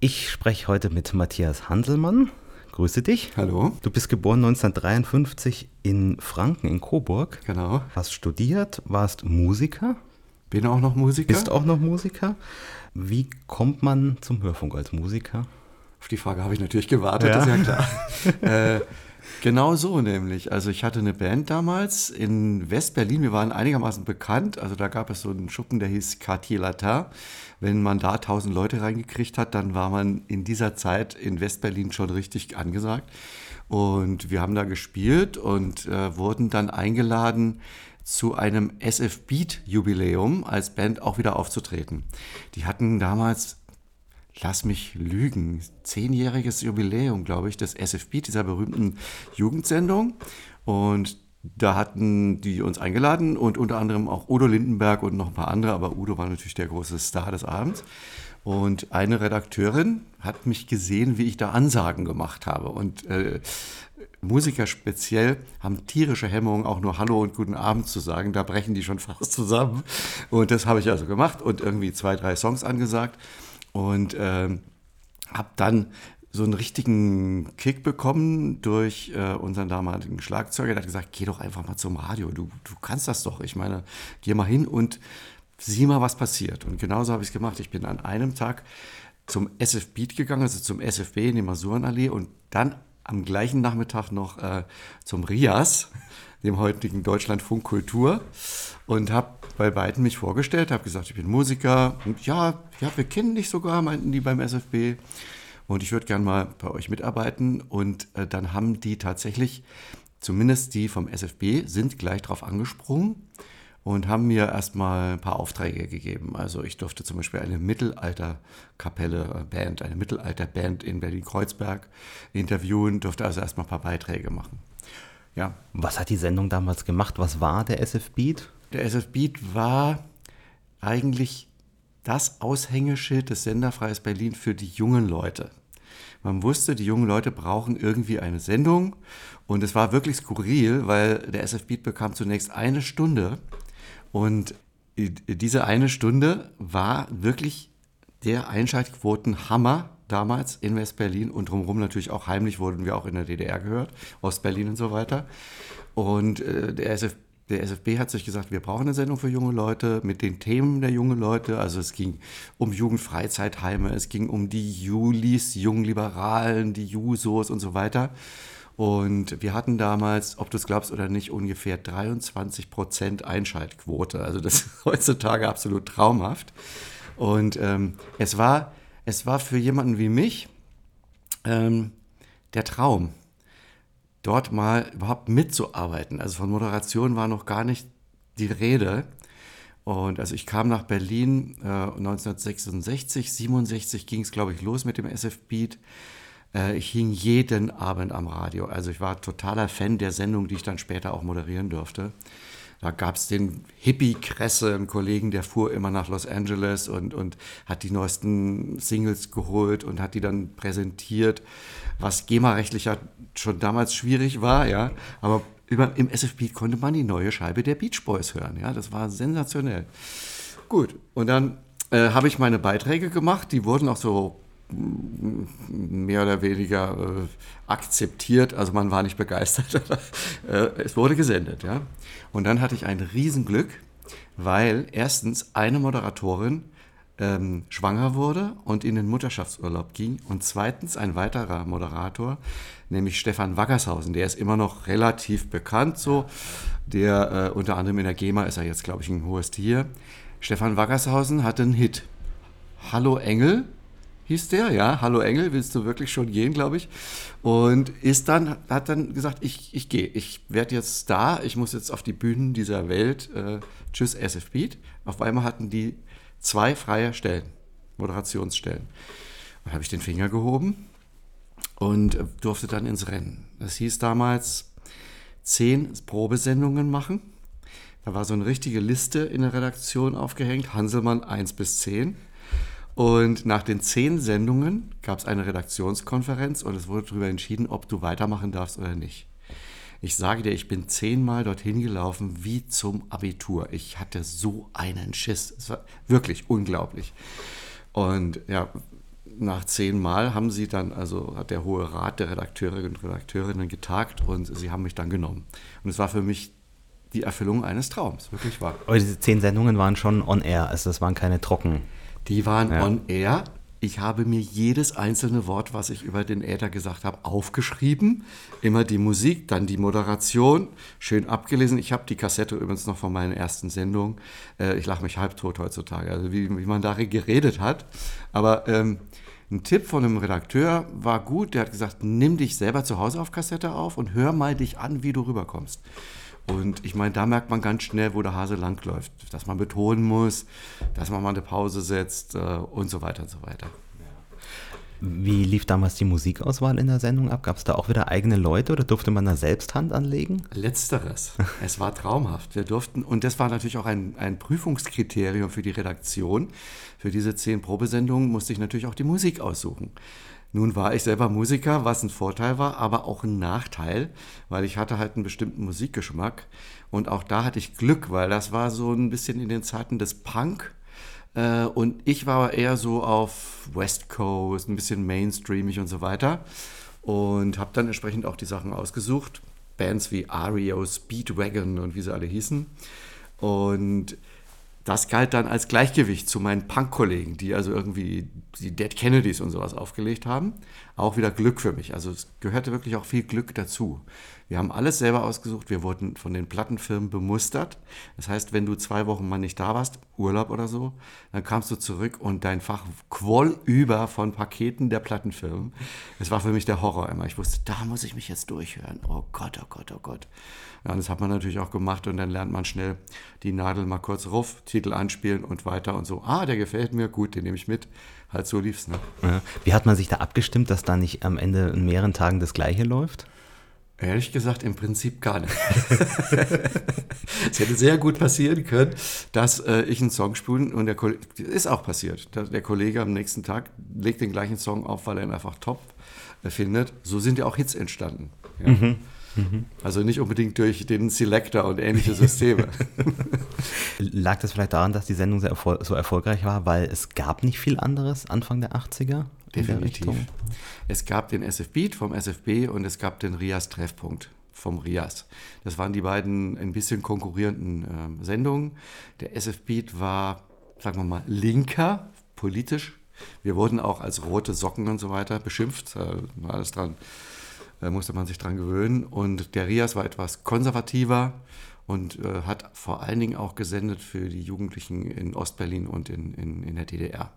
Ich spreche heute mit Matthias Hanselmann. Grüße dich. Hallo. Du bist geboren 1953 in Franken, in Coburg. Genau. Hast studiert, warst Musiker. Bin auch noch Musiker. Bist auch noch Musiker. Wie kommt man zum Hörfunk als Musiker? Auf die Frage habe ich natürlich gewartet, Ja. ist ja klar. äh, genau so nämlich. Also ich hatte eine Band damals in West-Berlin. Wir waren einigermaßen bekannt. Also da gab es so einen Schuppen, der hieß Quartier Latin. Wenn man da 1000 Leute reingekriegt hat, dann war man in dieser Zeit in West-Berlin schon richtig angesagt. Und wir haben da gespielt und äh, wurden dann eingeladen, zu einem SF Beat Jubiläum als Band auch wieder aufzutreten. Die hatten damals lass mich lügen, zehnjähriges Jubiläum, glaube ich, des SF Beat, dieser berühmten Jugendsendung. Und da hatten die uns eingeladen und unter anderem auch Udo Lindenberg und noch ein paar andere, aber Udo war natürlich der große Star des Abends. Und eine Redakteurin hat mich gesehen, wie ich da Ansagen gemacht habe. Und äh, Musiker speziell haben tierische Hemmungen, auch nur Hallo und Guten Abend zu sagen. Da brechen die schon fast zusammen. Und das habe ich also gemacht und irgendwie zwei, drei Songs angesagt. Und ähm, habe dann so einen richtigen Kick bekommen durch äh, unseren damaligen Schlagzeuger. Der hat gesagt, geh doch einfach mal zum Radio. Du, du kannst das doch. Ich meine, geh mal hin und sieh mal, was passiert. Und genauso habe ich es gemacht. Ich bin an einem Tag zum SF Beat gegangen, also zum SFB in die Masurenallee und dann am gleichen Nachmittag noch äh, zum RIAS, dem heutigen Deutschlandfunk Kultur und habe bei beiden mich vorgestellt, habe gesagt, ich bin Musiker und ja, ja, wir kennen dich sogar, meinten die beim SFB und ich würde gern mal bei euch mitarbeiten und äh, dann haben die tatsächlich, zumindest die vom SFB, sind gleich drauf angesprungen und haben mir erstmal ein paar Aufträge gegeben. Also ich durfte zum Beispiel eine Mittelalterkapelle, äh, Band, eine Mittelalterband in Berlin-Kreuzberg interviewen, durfte also erstmal ein paar Beiträge machen. Ja, Was hat die Sendung damals gemacht? Was war der SF Beat? Der SF Beat war eigentlich das Aushängeschild des Senderfreies Berlin für die jungen Leute. Man wusste, die jungen Leute brauchen irgendwie eine Sendung und es war wirklich skurril, weil der SF Beat bekam zunächst eine Stunde und diese eine Stunde war wirklich der Einschaltquotenhammer damals in West-Berlin und drumherum natürlich auch heimlich wurden wir auch in der DDR gehört, Ost-Berlin und so weiter. Und äh, der, SF, der SFB hat sich gesagt, wir brauchen eine Sendung für junge Leute mit den Themen der jungen Leute. Also es ging um Jugendfreizeitheime, es ging um die Julis, Jungliberalen, die Jusos und so weiter. Und wir hatten damals, ob du es glaubst oder nicht, ungefähr 23 Prozent Einschaltquote. Also das ist heutzutage absolut traumhaft. Und ähm, es, war, es war für jemanden wie mich ähm, der Traum, dort mal überhaupt mitzuarbeiten. Also von Moderation war noch gar nicht die Rede. Und also ich kam nach Berlin äh, 1966, 67 ging es, glaube ich, los mit dem SF Beat. Äh, ich hing jeden Abend am Radio. Also ich war totaler Fan der Sendung, die ich dann später auch moderieren durfte. Da gab es den Hippie-Kresse, einen Kollegen, der fuhr immer nach Los Angeles und, und hat die neuesten Singles geholt und hat die dann präsentiert, was GEMA-rechtlich ja schon damals schwierig war, ja. Aber über, im SFB konnte man die neue Scheibe der Beach Boys hören, ja. Das war sensationell. Gut, und dann äh, habe ich meine Beiträge gemacht, die wurden auch so mehr oder weniger äh, akzeptiert. Also man war nicht begeistert. äh, es wurde gesendet, ja. Und dann hatte ich ein Riesenglück, weil erstens eine Moderatorin ähm, schwanger wurde und in den Mutterschaftsurlaub ging und zweitens ein weiterer Moderator, nämlich Stefan Waggershausen, der ist immer noch relativ bekannt, so der äh, unter anderem in der GEMA ist er jetzt, glaube ich, ein hohes Tier. Stefan Waggershausen hatte einen Hit. Hallo Engel, hieß der, ja, Hallo Engel, willst du wirklich schon gehen, glaube ich. Und ist dann, hat dann gesagt, ich, ich gehe, ich werde jetzt Star, ich muss jetzt auf die Bühnen dieser Welt, äh, tschüss SF Beat. Auf einmal hatten die zwei freie Stellen, Moderationsstellen. Dann habe ich den Finger gehoben und äh, durfte dann ins Rennen. Das hieß damals zehn Probesendungen machen. Da war so eine richtige Liste in der Redaktion aufgehängt, Hanselmann 1 bis 10. Und nach den zehn Sendungen gab es eine Redaktionskonferenz und es wurde darüber entschieden, ob du weitermachen darfst oder nicht. Ich sage dir, ich bin zehnmal dorthin gelaufen wie zum Abitur. Ich hatte so einen Schiss. Es war wirklich unglaublich. Und ja, nach zehnmal haben sie dann, also hat der Hohe Rat der Redakteurinnen und Redakteurinnen getagt und sie haben mich dann genommen. Und es war für mich die Erfüllung eines Traums, wirklich wahr. Aber diese zehn Sendungen waren schon on air, also das waren keine trocken. Die waren ja. on air. Ich habe mir jedes einzelne Wort, was ich über den Äther gesagt habe, aufgeschrieben. Immer die Musik, dann die Moderation, schön abgelesen. Ich habe die Kassette übrigens noch von meiner ersten Sendung. Äh, ich lache mich halbtot heutzutage, also wie, wie man da geredet hat. Aber ähm, ein Tipp von einem Redakteur war gut. Der hat gesagt, nimm dich selber zu Hause auf Kassette auf und hör mal dich an, wie du rüberkommst. Und ich meine, da merkt man ganz schnell, wo der Hase langläuft. Dass man betonen muss, dass man mal eine Pause setzt äh, und so weiter und so weiter. Wie lief damals die Musikauswahl in der Sendung ab? Gab es da auch wieder eigene Leute oder durfte man da selbst Hand anlegen? Letzteres. es war traumhaft. Wir durften, und das war natürlich auch ein, ein Prüfungskriterium für die Redaktion. Für diese zehn Probesendungen musste ich natürlich auch die Musik aussuchen. Nun war ich selber Musiker, was ein Vorteil war, aber auch ein Nachteil, weil ich hatte halt einen bestimmten Musikgeschmack. Und auch da hatte ich Glück, weil das war so ein bisschen in den Zeiten des Punk. Äh, und ich war eher so auf West Coast, ein bisschen mainstreamig und so weiter. Und habe dann entsprechend auch die Sachen ausgesucht. Bands wie Ario, Speedwagon und wie sie alle hießen. Und das galt dann als Gleichgewicht zu meinen Punk-Kollegen, die also irgendwie die Dead Kennedys und sowas aufgelegt haben. Auch wieder Glück für mich. Also es gehörte wirklich auch viel Glück dazu. Wir haben alles selber ausgesucht. Wir wurden von den Plattenfirmen bemustert. Das heißt, wenn du zwei Wochen mal nicht da warst, Urlaub oder so, dann kamst du zurück und dein Fach quoll über von Paketen der Plattenfirmen. Es war für mich der Horror immer. Ich wusste, da muss ich mich jetzt durchhören. Oh Gott, oh Gott, oh Gott. Ja, das hat man natürlich auch gemacht und dann lernt man schnell die Nadel mal kurz ruf, Titel anspielen und weiter und so. Ah, der gefällt mir, gut, den nehme ich mit. Halt so lief's. Ne? Ja. Wie hat man sich da abgestimmt, dass da nicht am Ende in mehreren Tagen das Gleiche läuft? Ehrlich gesagt, im Prinzip gar nicht. es hätte sehr gut passieren können, dass äh, ich einen Song spiele und der Kollege, ist auch passiert. Der Kollege am nächsten Tag legt den gleichen Song auf, weil er ihn einfach top äh, findet. So sind ja auch Hits entstanden. Ja. Mhm. Mhm. Also nicht unbedingt durch den Selector und ähnliche Systeme. Lag das vielleicht daran, dass die Sendung erfol so erfolgreich war, weil es gab nicht viel anderes Anfang der 80er? Definitiv. Es gab den SF Beat vom SFB und es gab den Rias Treffpunkt vom Rias. Das waren die beiden ein bisschen konkurrierenden äh, Sendungen. Der SF Beat war, sagen wir mal, linker, politisch. Wir wurden auch als rote Socken und so weiter beschimpft. Da war alles dran, da musste man sich dran gewöhnen. Und der Rias war etwas konservativer und äh, hat vor allen Dingen auch gesendet für die Jugendlichen in Ostberlin und in, in, in der DDR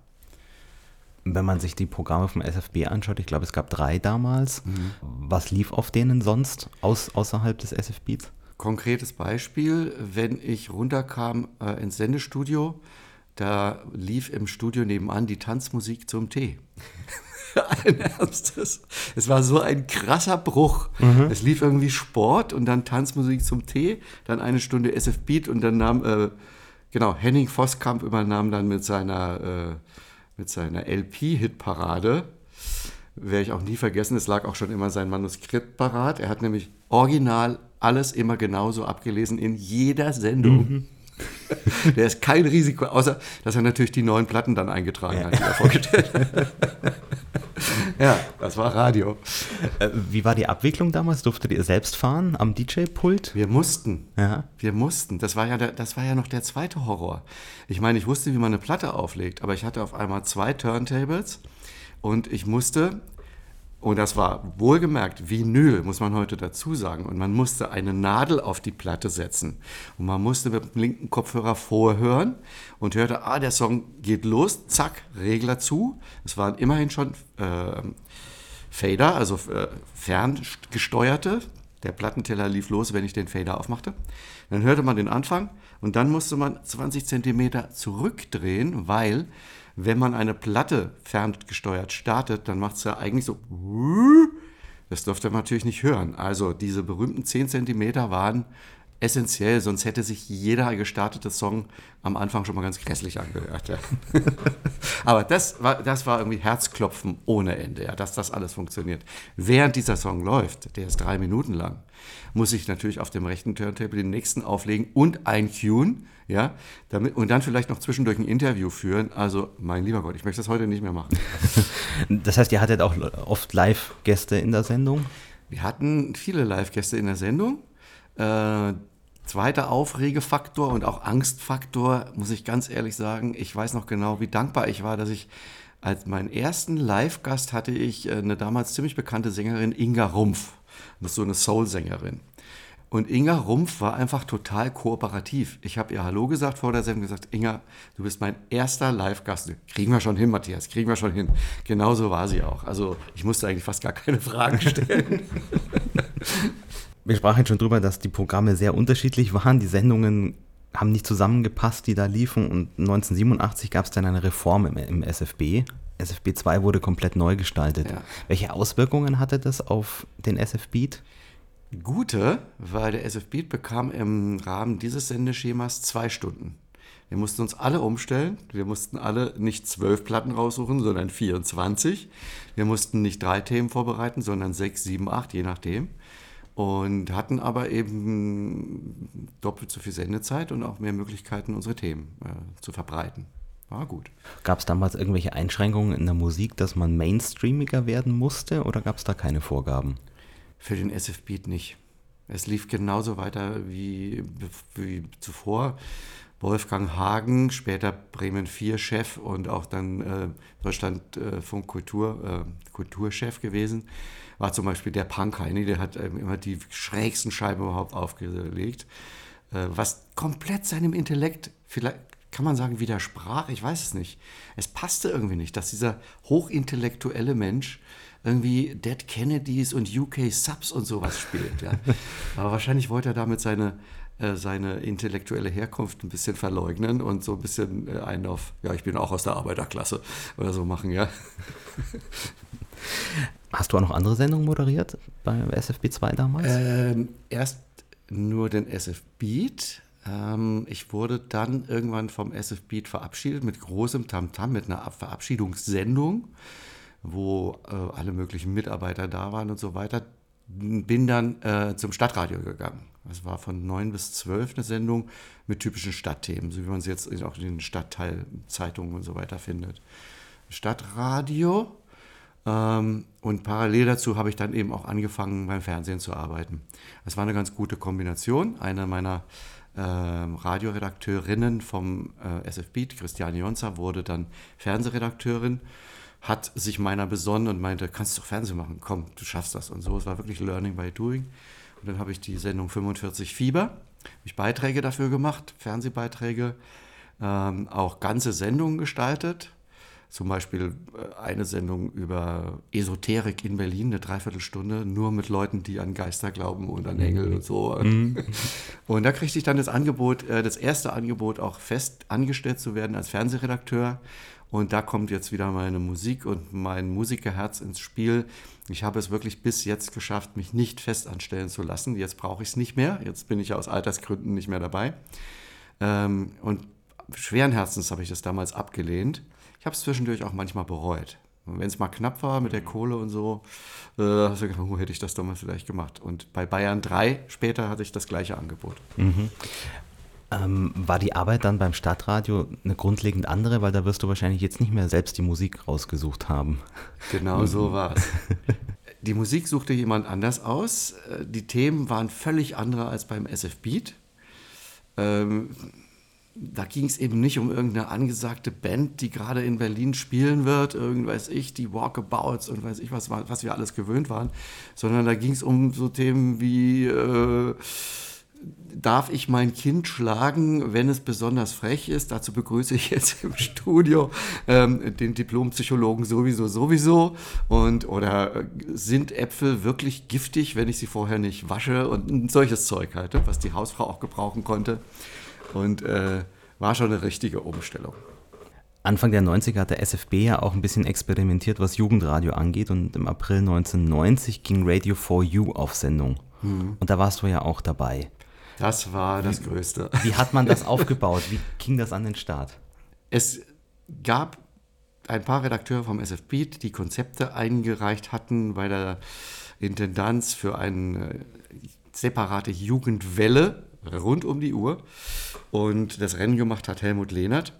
wenn man sich die Programme vom SFB anschaut, ich glaube, es gab drei damals. Mhm. Was lief auf denen sonst aus, außerhalb des SFBs? Konkretes Beispiel, wenn ich runterkam äh, ins Sendestudio, da lief im Studio nebenan die Tanzmusik zum Tee. ein Ernstes. Es war so ein krasser Bruch. Mhm. Es lief irgendwie Sport und dann Tanzmusik zum Tee, dann eine Stunde SF Beat und dann nahm, äh, genau, Henning Voskamp übernahm dann mit seiner äh, mit seiner LP-Hitparade. Werde ich auch nie vergessen, es lag auch schon immer sein Manuskript parat. Er hat nämlich original alles immer genauso abgelesen in jeder Sendung. Mhm. Der ist kein Risiko, außer dass er natürlich die neuen Platten dann eingetragen ja. hat, die er vorgestellt hat. ja, das war Radio. Äh, wie war die Abwicklung damals? Durftet ihr selbst fahren am DJ-Pult? Wir mussten. Ja. Wir mussten. Das war, ja der, das war ja noch der zweite Horror. Ich meine, ich wusste, wie man eine Platte auflegt, aber ich hatte auf einmal zwei Turntables und ich musste und das war wohlgemerkt Vinyl, muss man heute dazu sagen. Und man musste eine Nadel auf die Platte setzen. Und man musste mit dem linken Kopfhörer vorhören und hörte, ah, der Song geht los, zack, Regler zu. Es waren immerhin schon äh, Fader, also äh, ferngesteuerte. Der Plattenteller lief los, wenn ich den Fader aufmachte. Dann hörte man den Anfang und dann musste man 20 Zentimeter zurückdrehen, weil wenn man eine Platte ferngesteuert startet, dann macht es ja eigentlich so. Das dürfte man natürlich nicht hören. Also diese berühmten 10 cm waren essentiell, sonst hätte sich jeder gestartete Song am Anfang schon mal ganz grässlich angehört. Ja. Aber das war, das war irgendwie Herzklopfen ohne Ende, ja, dass das alles funktioniert. Während dieser Song läuft, der ist drei Minuten lang, muss ich natürlich auf dem rechten Turntable den nächsten auflegen und eincueen, ja, damit, und dann vielleicht noch zwischendurch ein Interview führen. Also, mein lieber Gott, ich möchte das heute nicht mehr machen. Das heißt, ihr hattet auch oft Live-Gäste in der Sendung? Wir hatten viele Live-Gäste in der Sendung. Äh, Zweiter Aufregefaktor und auch Angstfaktor, muss ich ganz ehrlich sagen. Ich weiß noch genau, wie dankbar ich war, dass ich als meinen ersten Live-Gast hatte ich äh, eine damals ziemlich bekannte Sängerin Inga Rumpf. Das ist so eine Soul-Sängerin. Und Inga Rumpf war einfach total kooperativ. Ich habe ihr Hallo gesagt vor der Sendung gesagt, Inga, du bist mein erster Live-Gast. Kriegen wir schon hin, Matthias, kriegen wir schon hin. Genauso war sie auch. Also ich musste eigentlich fast gar keine Fragen stellen. Wir sprachen jetzt schon drüber, dass die Programme sehr unterschiedlich waren. Die Sendungen haben nicht zusammengepasst, die da liefen. Und 1987 gab es dann eine Reform im, im SFB. SFB 2 wurde komplett neu gestaltet. Ja. Welche Auswirkungen hatte das auf den SF-Beat? Gute, weil der SF-Beat bekam im Rahmen dieses Sendeschemas zwei Stunden. Wir mussten uns alle umstellen. Wir mussten alle nicht zwölf Platten raussuchen, sondern 24. Wir mussten nicht drei Themen vorbereiten, sondern sechs, sieben, acht, je nachdem und hatten aber eben doppelt so viel Sendezeit und auch mehr Möglichkeiten, unsere Themen äh, zu verbreiten. War gut. Gab es damals irgendwelche Einschränkungen in der Musik, dass man mainstreamiger werden musste oder gab es da keine Vorgaben? Für den SF-Beat nicht. Es lief genauso weiter wie, wie zuvor. Wolfgang Hagen, später Bremen 4 Chef und auch dann äh, Deutschlandfunk äh, Kultur, äh, Kulturchef gewesen war zum Beispiel der Punk Heini, der hat ähm, immer die schrägsten Scheiben überhaupt aufgelegt, äh, was komplett seinem Intellekt, vielleicht kann man sagen, widersprach, ich weiß es nicht. Es passte irgendwie nicht, dass dieser hochintellektuelle Mensch irgendwie Dead Kennedys und UK Subs und sowas spielt. Ja. Aber wahrscheinlich wollte er damit seine, seine intellektuelle Herkunft ein bisschen verleugnen und so ein bisschen äh, einen auf, ja, ich bin auch aus der Arbeiterklasse oder so machen, ja. Hast du auch noch andere Sendungen moderiert beim SFB 2 damals? Ähm, erst nur den SF Beat. Ähm, ich wurde dann irgendwann vom SF Beat verabschiedet mit großem Tamtam, -Tam, mit einer Verabschiedungssendung, wo äh, alle möglichen Mitarbeiter da waren und so weiter. Bin dann äh, zum Stadtradio gegangen. Das war von 9 bis 12 eine Sendung mit typischen Stadtthemen, so wie man sie jetzt auch in den Stadtteilzeitungen und so weiter findet. Stadtradio ähm, und parallel dazu habe ich dann eben auch angefangen, beim Fernsehen zu arbeiten. Das war eine ganz gute Kombination. Eine meiner äh, Radioredakteurinnen vom äh, SF Beat, Christiane Jonza, wurde dann Fernsehredakteurin, hat sich meiner besonnen und meinte, kannst du doch Fernsehen machen, komm, du schaffst das. Und so, es war wirklich Learning by Doing. Und dann habe ich die Sendung 45 Fieber, habe ich Beiträge dafür gemacht, Fernsehbeiträge, ähm, auch ganze Sendungen gestaltet, zum Beispiel äh, eine Sendung über Esoterik in Berlin, eine Dreiviertelstunde, nur mit Leuten, die an Geister glauben und an Engel und so. Mhm. Und da kriegte ich dann das Angebot, äh, das erste Angebot, auch fest angestellt zu werden als Fernsehredakteur. Und da kommt jetzt wieder meine Musik und mein Musikerherz ins Spiel. Ich habe es wirklich bis jetzt geschafft, mich nicht fest anstellen zu lassen. Jetzt brauche ich es nicht mehr. Jetzt bin ich aus Altersgründen nicht mehr dabei. Ähm, und schweren Herzens habe ich das damals abgelehnt ich habe es zwischendurch auch manchmal bereut. Wenn es mal knapp war mit der mhm. Kohle und so, äh, hast du gedacht, wo hätte ich das damals vielleicht gemacht? Und bei Bayern 3 später hatte ich das gleiche Angebot. Mhm. Ähm, war die Arbeit dann beim Stadtradio eine grundlegend andere, weil da wirst du wahrscheinlich jetzt nicht mehr selbst die Musik rausgesucht haben. Genau so war es. Die Musik suchte jemand anders aus. Äh, die Themen waren völlig andere als beim SF Beat. Ähm, da ging es eben nicht um irgendeine angesagte Band, die gerade in Berlin spielen wird, irgendwas ich, die Walkabouts und weiß ich was, was wir alles gewöhnt waren, sondern da ging es um so Themen wie, äh, darf ich mein Kind schlagen, wenn es besonders frech ist? Dazu begrüße ich jetzt im Studio ähm, den Diplompsychologen sowieso, sowieso. Und, oder äh, sind Äpfel wirklich giftig, wenn ich sie vorher nicht wasche? Und solches Zeug halt, was die Hausfrau auch gebrauchen konnte. Und äh, war schon eine richtige Umstellung. Anfang der 90er hat der SFB ja auch ein bisschen experimentiert, was Jugendradio angeht. Und im April 1990 ging Radio 4 You auf Sendung. Mhm. Und da warst du ja auch dabei. Das war das Größte. Wie hat man das aufgebaut? Wie ging das an den Start? Es gab ein paar Redakteure vom SFB, die Konzepte eingereicht hatten bei der Intendanz für eine separate Jugendwelle rund um die Uhr. Und das Rennen gemacht hat Helmut Lehnert,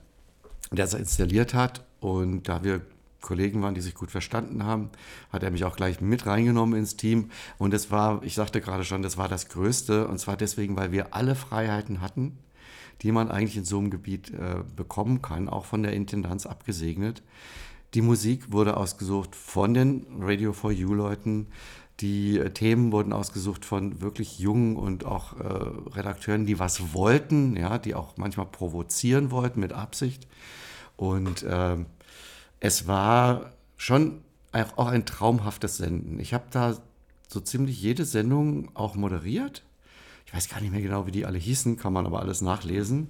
der es installiert hat. Und da wir Kollegen waren, die sich gut verstanden haben, hat er mich auch gleich mit reingenommen ins Team. Und es war, ich sagte gerade schon, das war das Größte. Und zwar deswegen, weil wir alle Freiheiten hatten, die man eigentlich in so einem Gebiet äh, bekommen kann, auch von der Intendanz abgesegnet. Die Musik wurde ausgesucht von den Radio for You-Leuten. Die äh, Themen wurden ausgesucht von wirklich jungen und auch äh, Redakteuren, die was wollten, ja, die auch manchmal provozieren wollten mit Absicht. Und äh, es war schon auch ein traumhaftes Senden. Ich habe da so ziemlich jede Sendung auch moderiert. Ich weiß gar nicht mehr genau, wie die alle hießen, kann man aber alles nachlesen.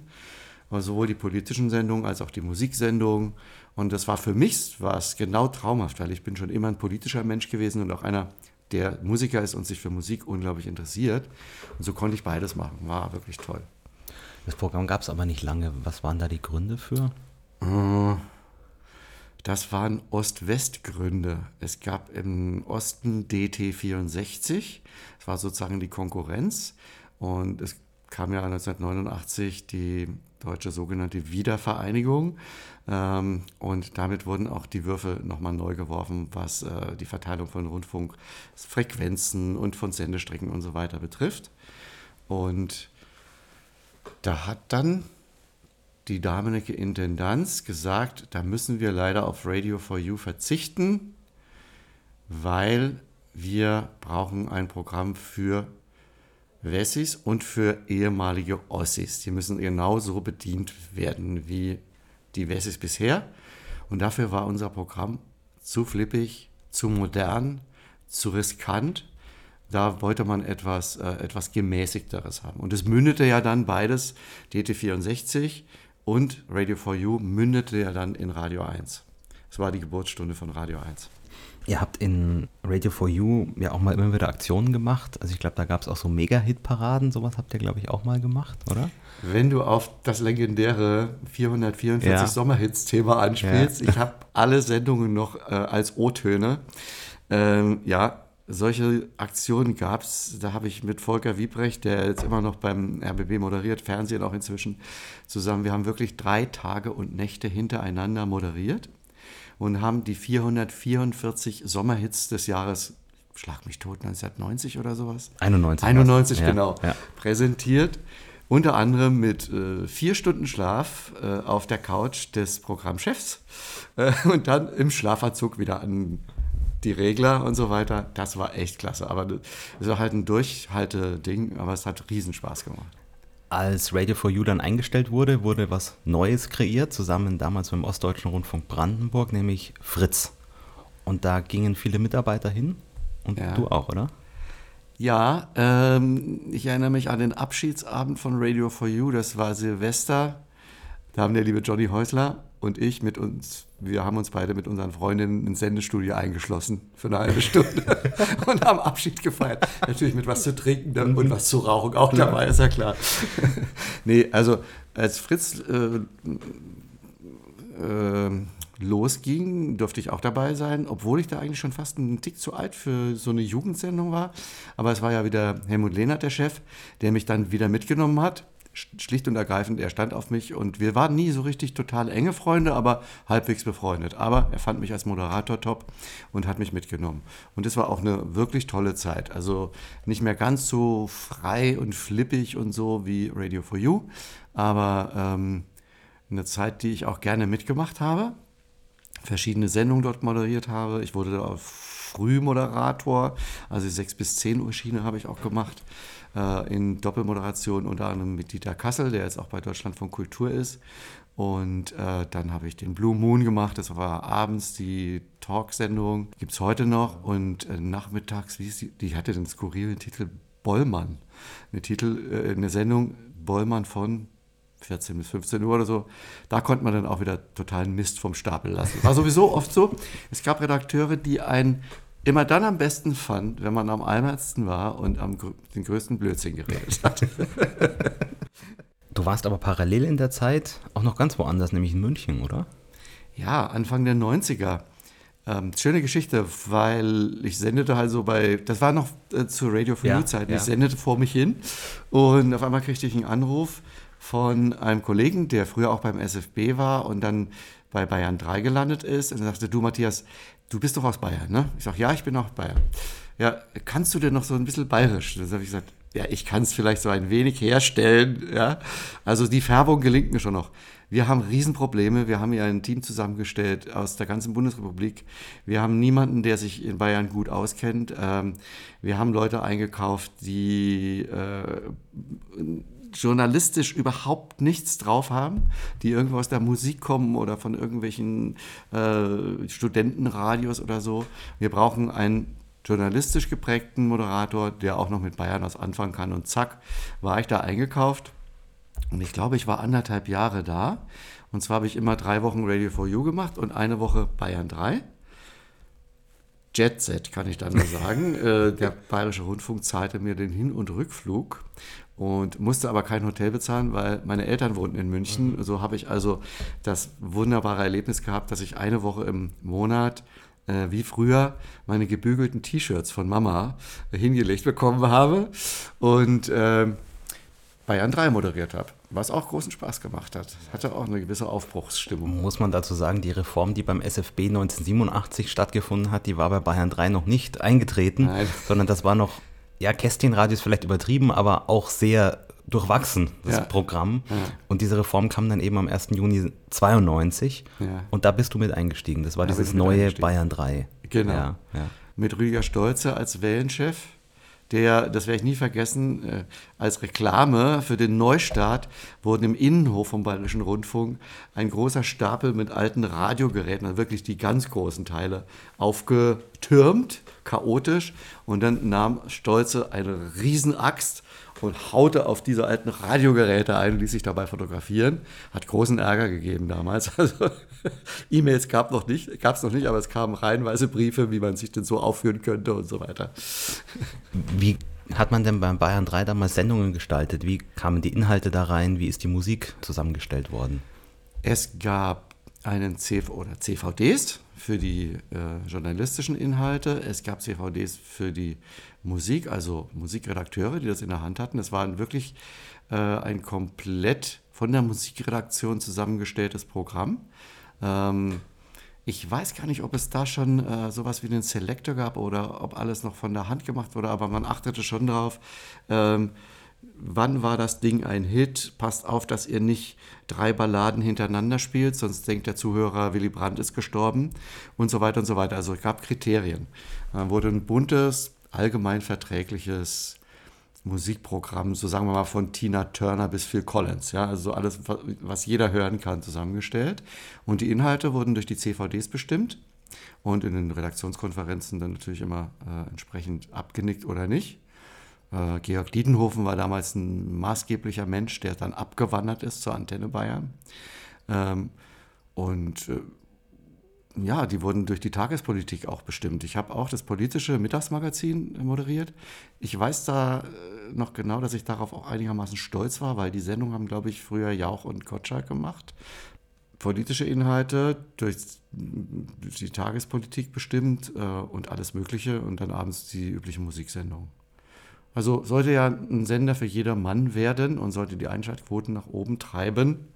Aber sowohl die politischen Sendungen als auch die Musiksendungen. Und das war für mich war es genau traumhaft, weil ich bin schon immer ein politischer Mensch gewesen und auch einer, der Musiker ist und sich für Musik unglaublich interessiert. Und so konnte ich beides machen. War wirklich toll. Das Programm gab es aber nicht lange. Was waren da die Gründe für? Äh, das waren Ost-West-Gründe. Es gab im Osten DT64, das war sozusagen die Konkurrenz. Und es kam ja 1989 die deutsche sogenannte Wiedervereinigung. Ähm, und damit wurden auch die Würfel nochmal neu geworfen, was äh, die Verteilung von Rundfunkfrequenzen und von Sendestrecken und so weiter betrifft. Und da hat dann die damalige Intendanz gesagt, da müssen wir leider auf Radio for You verzichten, weil wir brauchen ein Programm für Wessis und für ehemalige Ossis. Die müssen genauso bedient werden wie die Wessis bisher. Und dafür war unser Programm zu flippig, zu modern, zu riskant. Da wollte man etwas, äh, etwas Gemäßigteres haben. Und es mündete ja dann beides, DT64 und Radio for You mündete ja dann in Radio 1. Es war die Geburtsstunde von Radio 1. Ihr habt in Radio for You ja auch mal immer wieder Aktionen gemacht. Also ich glaube, da gab es auch so Mega-Hit-Paraden. Sowas habt ihr, glaube ich, auch mal gemacht, oder? Wenn du auf das legendäre 444 ja. Sommerhits-Thema anspielst, ja. ich habe alle Sendungen noch äh, als O-Töne. Ähm, ja, solche Aktionen gab es. Da habe ich mit Volker Wiebrecht, der jetzt immer noch beim RBB moderiert, Fernsehen auch inzwischen, zusammen. Wir haben wirklich drei Tage und Nächte hintereinander moderiert und haben die 444 Sommerhits des Jahres, schlag mich tot, 1990 oder sowas? 91. 91, genau, ja. präsentiert. Unter anderem mit äh, vier Stunden Schlaf äh, auf der Couch des Programmchefs äh, und dann im Schlafanzug wieder an die Regler und so weiter. Das war echt klasse. Aber es war halt ein Durchhalte-Ding, aber es hat Riesenspaß gemacht. Als Radio for You dann eingestellt wurde, wurde was Neues kreiert, zusammen damals mit dem Ostdeutschen Rundfunk Brandenburg, nämlich Fritz. Und da gingen viele Mitarbeiter hin und ja. du auch, oder? Ja, ähm, ich erinnere mich an den Abschiedsabend von Radio for You, das war Silvester. Da haben der liebe Johnny Häusler und ich mit uns, wir haben uns beide mit unseren Freundinnen ins Sendestudio eingeschlossen für eine halbe Stunde und haben Abschied gefeiert. Natürlich mit was zu trinken und was zu rauchen auch dabei, ist ja klar. nee, also als Fritz äh, äh, losging, durfte ich auch dabei sein, obwohl ich da eigentlich schon fast einen Tick zu alt für so eine Jugendsendung war. Aber es war ja wieder Helmut Lehnert, der Chef, der mich dann wieder mitgenommen hat schlicht und ergreifend, er stand auf mich und wir waren nie so richtig total enge Freunde, aber halbwegs befreundet. Aber er fand mich als Moderator top und hat mich mitgenommen. Und es war auch eine wirklich tolle Zeit. Also nicht mehr ganz so frei und flippig und so wie Radio for You, aber ähm, eine Zeit, die ich auch gerne mitgemacht habe. Verschiedene Sendungen dort moderiert habe. Ich wurde da Frühmoderator, also 6 bis 10 Uhr Schiene habe ich auch gemacht äh, in Doppelmoderation unter anderem mit Dieter Kassel, der jetzt auch bei Deutschland von Kultur ist. Und äh, dann habe ich den Blue Moon gemacht. Das war abends die Talksendung. Gibt es heute noch. Und äh, nachmittags, wie ist die, die hatte den skurrilen Titel Bollmann. Eine, Titel, äh, eine Sendung Bollmann von 14 bis 15 Uhr oder so. Da konnte man dann auch wieder totalen Mist vom Stapel lassen. War sowieso oft so. Es gab Redakteure, die ein immer dann am besten fand, wenn man am einmalsten war und am den größten Blödsinn geredet hat. du warst aber parallel in der Zeit auch noch ganz woanders, nämlich in München, oder? Ja, Anfang der 90er. Ähm, schöne Geschichte, weil ich sendete halt so bei, das war noch äh, zu Radio for ja, Zeiten, ja. ich sendete vor mich hin und auf einmal kriegte ich einen Anruf von einem Kollegen, der früher auch beim SFB war und dann bei Bayern 3 gelandet ist und er sagte, du Matthias, du bist doch aus Bayern, ne? Ich sage, ja, ich bin auch Bayern. Ja, kannst du denn noch so ein bisschen bayerisch? Dann habe ich gesagt, ja, ich kann es vielleicht so ein wenig herstellen, ja. Also die Färbung gelingt mir schon noch. Wir haben Riesenprobleme. Wir haben hier ein Team zusammengestellt aus der ganzen Bundesrepublik. Wir haben niemanden, der sich in Bayern gut auskennt. Ähm, wir haben Leute eingekauft, die äh, journalistisch überhaupt nichts drauf haben, die irgendwo aus der Musik kommen oder von irgendwelchen äh, Studentenradios oder so. Wir brauchen einen journalistisch geprägten Moderator, der auch noch mit Bayern was anfangen kann. Und zack, war ich da eingekauft. Und ich glaube, ich war anderthalb Jahre da. Und zwar habe ich immer drei Wochen Radio for You gemacht und eine Woche Bayern 3. Jet Set, kann ich dann nur sagen. äh, der Bayerische Rundfunk zahlte mir den Hin- und Rückflug und musste aber kein Hotel bezahlen, weil meine Eltern wohnten in München. Mhm. So habe ich also das wunderbare Erlebnis gehabt, dass ich eine Woche im Monat äh, wie früher meine gebügelten T-Shirts von Mama äh, hingelegt bekommen habe und äh, Bayern 3 moderiert habe, was auch großen Spaß gemacht hat. Hatte auch eine gewisse Aufbruchsstimmung. Muss man dazu sagen, die Reform, die beim SFB 1987 stattgefunden hat, die war bei Bayern 3 noch nicht eingetreten, Nein. sondern das war noch, ja, Kästchenradio ist vielleicht übertrieben, aber auch sehr durchwachsen, das ja. Programm. Ja. Und diese Reform kam dann eben am 1. Juni 92 ja. und da bist du mit eingestiegen. Das war da dieses neue Bayern 3. Genau. Mit Rüdiger Stolze als Wellenchef der, das werde ich nie vergessen, äh, als Reklame für den Neustart wurden im Innenhof vom Bayerischen Rundfunk ein großer Stapel mit alten Radiogeräten, also wirklich die ganz großen Teile, aufgetürmt, chaotisch. Und dann nahm Stolze eine Riesenaxt und haute auf diese alten Radiogeräte ein und ließ sich dabei fotografieren. Hat großen Ärger gegeben damals. Also E-Mails gab noch nicht, gab es noch nicht, aber es kamen reihenweise Briefe, wie man sich denn so aufführen könnte und so weiter. Wie hat man denn beim Bayern 3 damals Sendungen gestaltet? Wie kamen die Inhalte da rein? Wie ist die Musik zusammengestellt worden? Es gab einen CV oder CVDs für die äh, journalistischen Inhalte. Es gab CVDs für die Musik, also Musikredakteure, die das in der Hand hatten. Es war wirklich äh, ein komplett von der Musikredaktion zusammengestelltes Programm. Ähm, ich weiß gar nicht, ob es da schon äh, sowas wie einen Selector gab oder ob alles noch von der Hand gemacht wurde, aber man achtete schon drauf. Ähm, wann war das Ding ein Hit? Passt auf, dass ihr nicht drei Balladen hintereinander spielt, sonst denkt der Zuhörer, Willy Brandt ist gestorben und so weiter und so weiter. Also es gab Kriterien. Dann wurde ein buntes, allgemein verträgliches Musikprogramm, so sagen wir mal von Tina Turner bis Phil Collins, ja, also alles, was jeder hören kann, zusammengestellt. Und die Inhalte wurden durch die CVDs bestimmt und in den Redaktionskonferenzen dann natürlich immer äh, entsprechend abgenickt oder nicht. Äh, Georg Diedenhofen war damals ein maßgeblicher Mensch, der dann abgewandert ist zur Antenne Bayern. Ähm, und äh, ja, die wurden durch die Tagespolitik auch bestimmt. Ich habe auch das politische Mittagsmagazin moderiert. Ich weiß da äh, noch genau, dass ich darauf auch einigermaßen stolz war, weil die Sendung haben, glaube ich, früher Jauch und Gottschalk gemacht. Politische Inhalte durch die Tagespolitik bestimmt äh, und alles Mögliche und dann abends die übliche Musiksendung. Also sollte ja ein Sender für jeder Mann werden und sollte die Einschaltquoten nach oben treiben.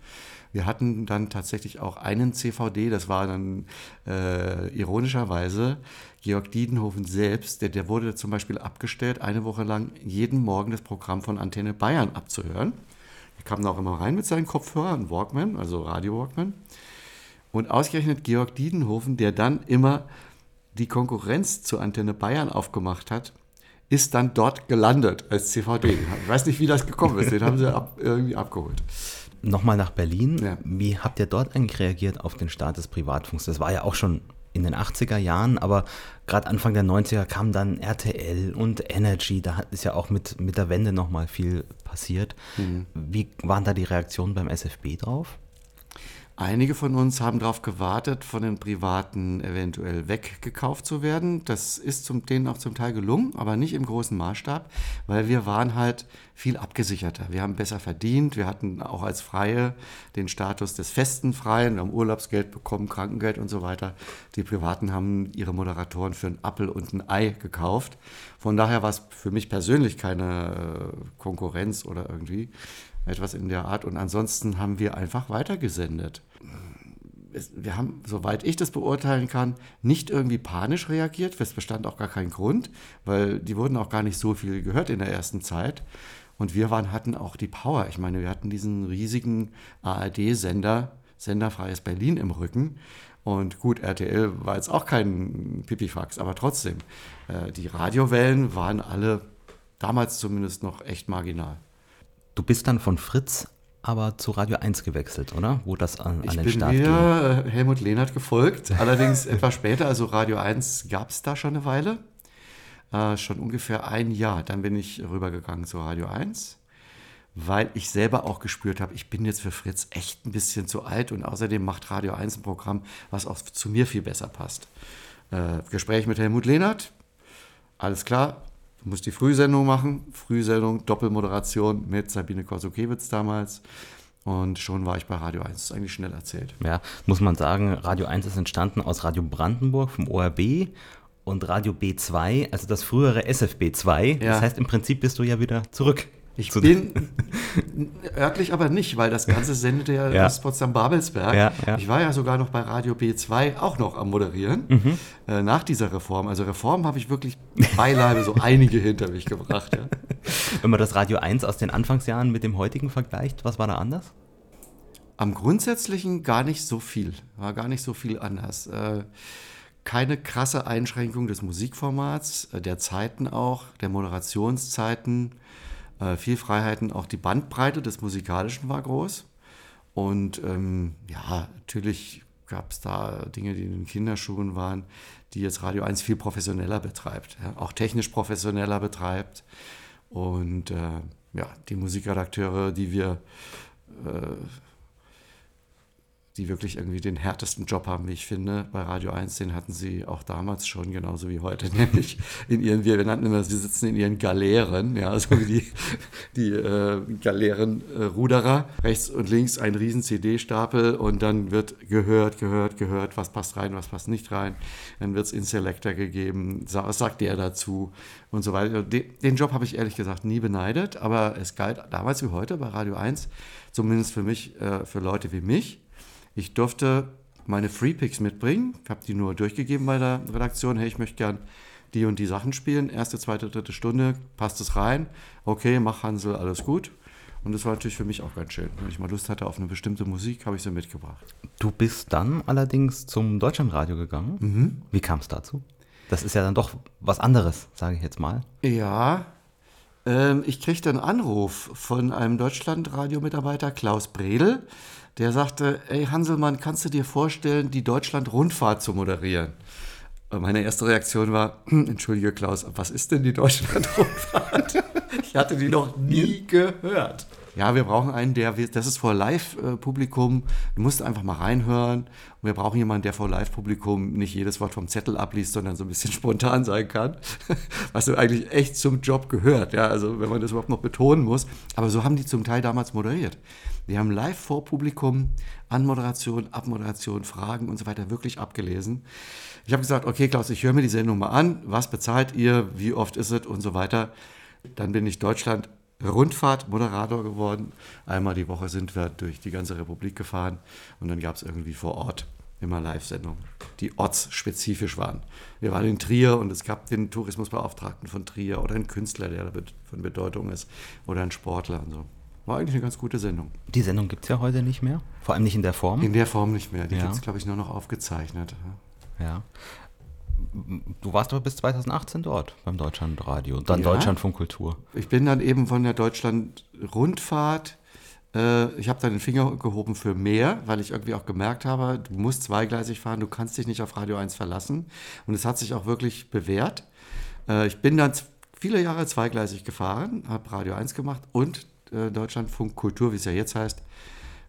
Wir hatten dann tatsächlich auch einen CVD, das war dann äh, ironischerweise Georg Diedenhofen selbst, der, der wurde zum Beispiel abgestellt, eine Woche lang jeden Morgen das Programm von Antenne Bayern abzuhören. Er kam da auch immer rein mit seinen Kopfhörern, Walkman, also Radio Walkman. Und ausgerechnet Georg Diedenhofen, der dann immer die Konkurrenz zur Antenne Bayern aufgemacht hat, ist dann dort gelandet als CVD. Ich weiß nicht, wie das gekommen ist. Den haben sie ab, irgendwie abgeholt. Nochmal nach Berlin. Ja. Wie habt ihr dort eigentlich reagiert auf den Start des Privatfunks? Das war ja auch schon in den 80er Jahren, aber gerade Anfang der 90er kam dann RTL und Energy. Da ist ja auch mit, mit der Wende nochmal viel passiert. Mhm. Wie waren da die Reaktionen beim SFB drauf? Einige von uns haben darauf gewartet, von den Privaten eventuell weggekauft zu werden. Das ist zum, denen auch zum Teil gelungen, aber nicht im großen Maßstab, weil wir waren halt viel abgesicherter. Wir haben besser verdient. Wir hatten auch als Freie den Status des festen Freien. Wir haben Urlaubsgeld bekommen, Krankengeld und so weiter. Die Privaten haben ihre Moderatoren für einen Appel und ein Ei gekauft. Von daher war es für mich persönlich keine äh, Konkurrenz oder irgendwie etwas in der Art. Und ansonsten haben wir einfach weitergesendet. Wir haben, soweit ich das beurteilen kann, nicht irgendwie panisch reagiert. Es bestand auch gar kein Grund, weil die wurden auch gar nicht so viel gehört in der ersten Zeit. Und wir waren, hatten auch die Power. Ich meine, wir hatten diesen riesigen ARD-Sender, Senderfreies Berlin im Rücken. Und gut, RTL war jetzt auch kein Pipifax, aber trotzdem, äh, die Radiowellen waren alle damals zumindest noch echt marginal. Du bist dann von Fritz aber zu Radio 1 gewechselt, oder? Wo das an, an den Start ging. Ich bin mir Helmut Lehnert gefolgt, allerdings etwas später. Also Radio 1 gab es da schon eine Weile, äh, schon ungefähr ein Jahr. Dann bin ich rübergegangen zu Radio 1, weil ich selber auch gespürt habe, ich bin jetzt für Fritz echt ein bisschen zu alt und außerdem macht Radio 1 ein Programm, was auch zu mir viel besser passt. Äh, Gespräch mit Helmut Lehnert, alles klar, Du musst die Frühsendung machen. Frühsendung, Doppelmoderation mit Sabine Korsukiewicz damals. Und schon war ich bei Radio 1. Das ist eigentlich schnell erzählt. Ja, muss man sagen, Radio 1 ist entstanden aus Radio Brandenburg vom ORB und Radio B2, also das frühere SFB 2. Ja. Das heißt, im Prinzip bist du ja wieder zurück ich bin örtlich aber nicht, weil das Ganze sendete ja, ja. aus Potsdam-Babelsberg. Ja, ja. Ich war ja sogar noch bei Radio B2 auch noch am Moderieren mhm. äh, nach dieser Reform. Also Reform habe ich wirklich beileibe so einige hinter mich gebracht. Ja. Wenn man das Radio 1 aus den Anfangsjahren mit dem heutigen vergleicht, was war da anders? Am Grundsätzlichen gar nicht so viel. War gar nicht so viel anders. Äh, keine krasse Einschränkung des Musikformats, äh, der Zeiten auch, der Moderationszeiten äh, viel Freiheiten. Auch die Bandbreite des Musikalischen war groß. Und ähm, ja, natürlich gab es da Dinge, die in den Kinderschuhen waren, die jetzt Radio 1 viel professioneller betreibt, ja, auch technisch professioneller betreibt. Und äh, ja, die Musikredakteure, die wir äh, die wirklich irgendwie den härtesten Job haben, wie ich finde. Bei Radio 1, den hatten sie auch damals schon, genauso wie heute, nämlich in ihren, wir nannten immer, sie sitzen in ihren Galeeren, ja, so wie die, die äh, Galeerenruderer. Äh, Rechts und links ein riesen CD-Stapel und dann wird gehört, gehört, gehört, was passt rein, was passt nicht rein. Dann wird es in Selector gegeben, was sagt der dazu und so weiter. Den Job habe ich ehrlich gesagt nie beneidet, aber es galt damals wie heute bei Radio 1, zumindest für mich, äh, für Leute wie mich, ich durfte meine Freepicks mitbringen, Ich habe die nur durchgegeben bei der Redaktion, hey, ich möchte gern die und die Sachen spielen, erste, zweite, dritte Stunde, passt es rein, okay, mach Hansel, alles gut. Und das war natürlich für mich auch ganz schön. Wenn ich mal Lust hatte auf eine bestimmte Musik, habe ich sie mitgebracht. Du bist dann allerdings zum Deutschlandradio gegangen. Mhm. Wie kam es dazu? Das ist ja dann doch was anderes, sage ich jetzt mal. Ja, ähm, ich kriegte einen Anruf von einem Deutschlandradio-Mitarbeiter, Klaus Bredel der sagte, ey Hanselmann, kannst du dir vorstellen, die Deutschland-Rundfahrt zu moderieren? Meine erste Reaktion war, entschuldige Klaus, was ist denn die Deutschland-Rundfahrt? ich hatte die noch nie gehört. Ja, wir brauchen einen, der, das ist vor Live-Publikum, du musst einfach mal reinhören. Und wir brauchen jemanden, der vor Live-Publikum nicht jedes Wort vom Zettel abliest, sondern so ein bisschen spontan sein kann. Was so eigentlich echt zum Job gehört, ja, also wenn man das überhaupt noch betonen muss. Aber so haben die zum Teil damals moderiert. Wir haben live vor Publikum Anmoderation, Abmoderation, Fragen und so weiter wirklich abgelesen. Ich habe gesagt, okay, Klaus, ich höre mir die Sendung mal an. Was bezahlt ihr? Wie oft ist es? Und so weiter. Dann bin ich Deutschland Rundfahrt-Moderator geworden. Einmal die Woche sind wir durch die ganze Republik gefahren und dann gab es irgendwie vor Ort immer Live-Sendungen, die ortsspezifisch waren. Wir waren in Trier und es gab den Tourismusbeauftragten von Trier oder einen Künstler, der von Bedeutung ist, oder einen Sportler und so. War eigentlich eine ganz gute Sendung. Die Sendung gibt es ja heute nicht mehr. Vor allem nicht in der Form. In der Form nicht mehr. Die ja. gibt es, glaube ich, nur noch aufgezeichnet. Ja. Du warst aber bis 2018 dort beim Deutschlandradio und dann ja. Deutschlandfunk Kultur. Ich bin dann eben von der Deutschland-Rundfahrt. Äh, ich habe dann den Finger gehoben für mehr, weil ich irgendwie auch gemerkt habe, du musst zweigleisig fahren, du kannst dich nicht auf Radio 1 verlassen. Und es hat sich auch wirklich bewährt. Äh, ich bin dann viele Jahre zweigleisig gefahren, habe Radio 1 gemacht und äh, Deutschlandfunk Kultur, wie es ja jetzt heißt,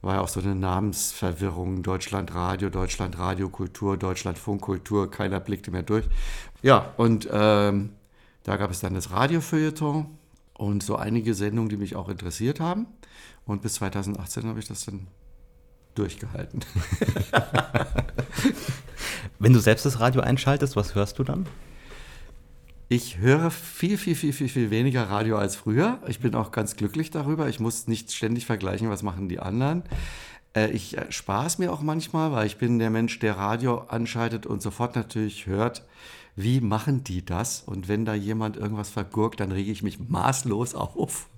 war ja auch so eine Namensverwirrung. Deutschland Radio, Deutschland Radio Kultur, Deutschland Funkkultur, keiner blickte mehr durch. Ja, und ähm, da gab es dann das Radiofeuilleton und so einige Sendungen, die mich auch interessiert haben. Und bis 2018 habe ich das dann durchgehalten. Wenn du selbst das Radio einschaltest, was hörst du dann? Ich höre viel, viel, viel, viel, viel weniger Radio als früher. Ich bin auch ganz glücklich darüber. Ich muss nicht ständig vergleichen, was machen die anderen. Äh, ich äh, spaß mir auch manchmal, weil ich bin der Mensch, der Radio anschaltet und sofort natürlich hört, wie machen die das? Und wenn da jemand irgendwas vergurkt, dann rege ich mich maßlos auf.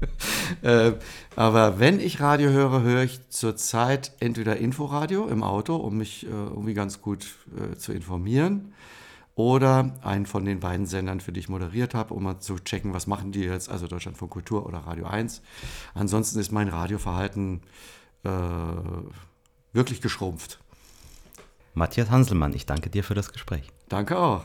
äh, aber wenn ich Radio höre, höre ich zurzeit entweder Inforadio im Auto, um mich irgendwie ganz gut zu informieren, oder einen von den beiden Sendern, für die ich moderiert habe, um mal zu checken, was machen die jetzt, also Deutschlandfunk Kultur oder Radio 1. Ansonsten ist mein Radioverhalten äh, wirklich geschrumpft. Matthias Hanselmann, ich danke dir für das Gespräch. Danke auch.